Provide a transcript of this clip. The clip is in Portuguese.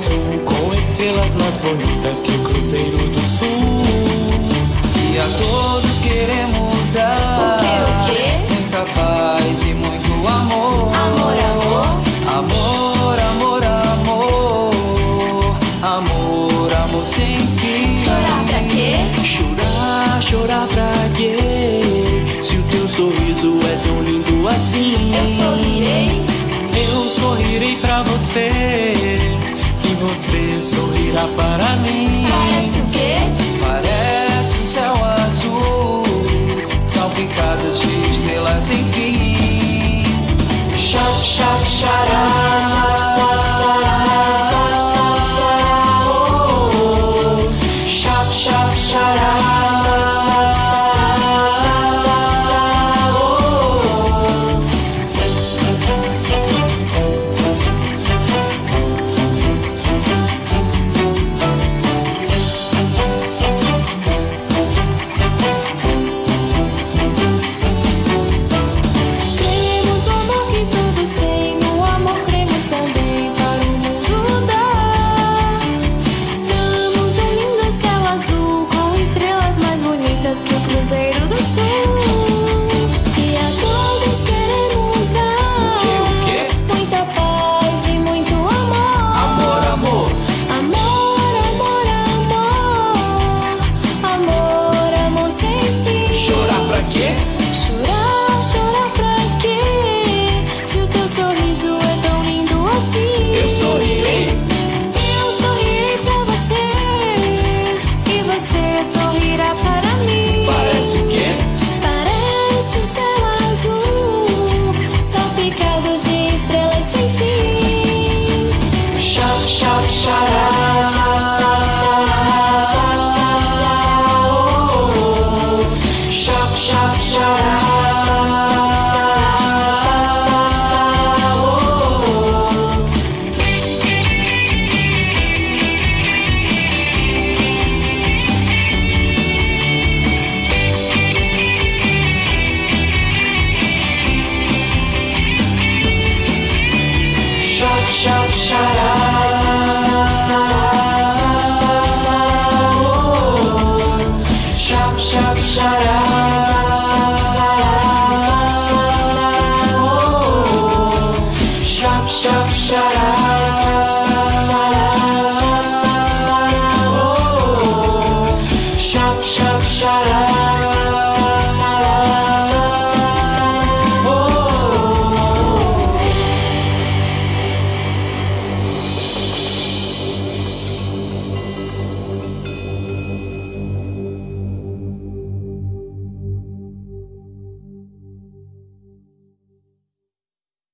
azul com estrelas mais bonitas que o Cruzeiro do Sul. E a todos queremos dar o quê, o quê? muita paz e muito amor. Amor, amor. Amor, amor, amor. Amor, amor sem fim. Chorar pra quê? Chorar, chorar pra quê? Se o teu sorriso é tão lindo assim. Eu sorrirei. Eu sorrirei pra você você sorrirá para mim. Parece o quê? Parece um céu azul, salpicadas de estrelas, enfim. chá, chá, chará. shout, shout out.